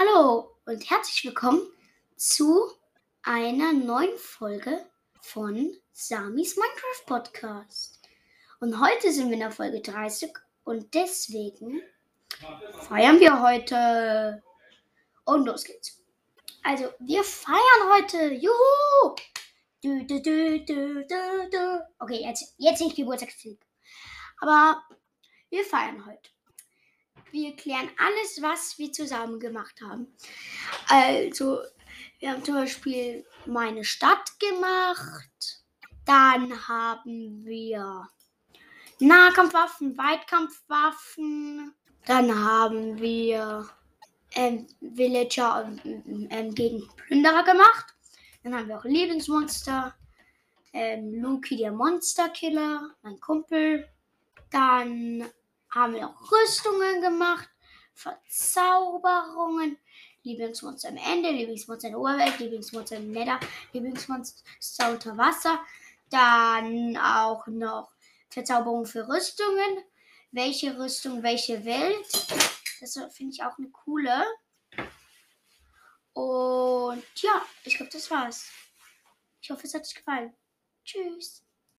Hallo und herzlich willkommen zu einer neuen Folge von Samis Minecraft Podcast. Und heute sind wir in der Folge 30 und deswegen feiern wir heute. Und los geht's. Also, wir feiern heute. Juhu! Okay, jetzt, jetzt nicht Geburtstagsfilm. Aber wir feiern heute. Wir klären alles, was wir zusammen gemacht haben. Also, wir haben zum Beispiel meine Stadt gemacht. Dann haben wir Nahkampfwaffen, Weitkampfwaffen. Dann haben wir ähm, Villager ähm, ähm, gegen Plünderer gemacht. Dann haben wir auch Lebensmonster. Ähm, Loki, der Monsterkiller, mein Kumpel. Dann haben wir noch Rüstungen gemacht, Verzauberungen, Lieblingsmonster am Ende, Lieblingsmonster in der Oberwelt, Lieblingsmonster im Nether, Lieblingsmonster unter Wasser. Dann auch noch Verzauberungen für Rüstungen. Welche Rüstung, welche Welt. Das finde ich auch eine coole. Und ja, ich glaube, das war's. Ich hoffe, es hat euch gefallen. Tschüss.